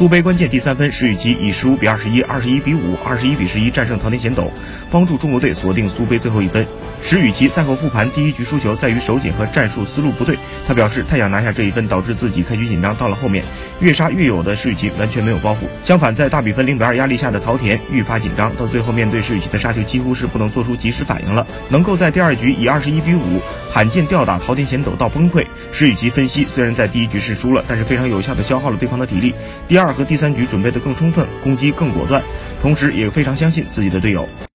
苏杯关键第三分，石宇奇以十五比二十一、二十一比五、二十一比十一战胜桃田贤斗，帮助中国队锁定苏杯最后一分。石宇奇赛后复盘，第一局输球在于手紧和战术思路不对。他表示太想拿下这一分，导致自己开局紧张，到了后面越杀越有的石宇奇完全没有包袱。相反，在大比分零比二压力下的桃田愈发紧张，到最后面对石宇奇的杀球几乎是不能做出及时反应了。能够在第二局以二十一比五罕见吊打桃田贤斗到崩溃。石宇奇分析，虽然在第一局是输了，但是非常有效的消耗了对方的体力。第二和第三局准备的更充分，攻击更果断，同时也非常相信自己的队友。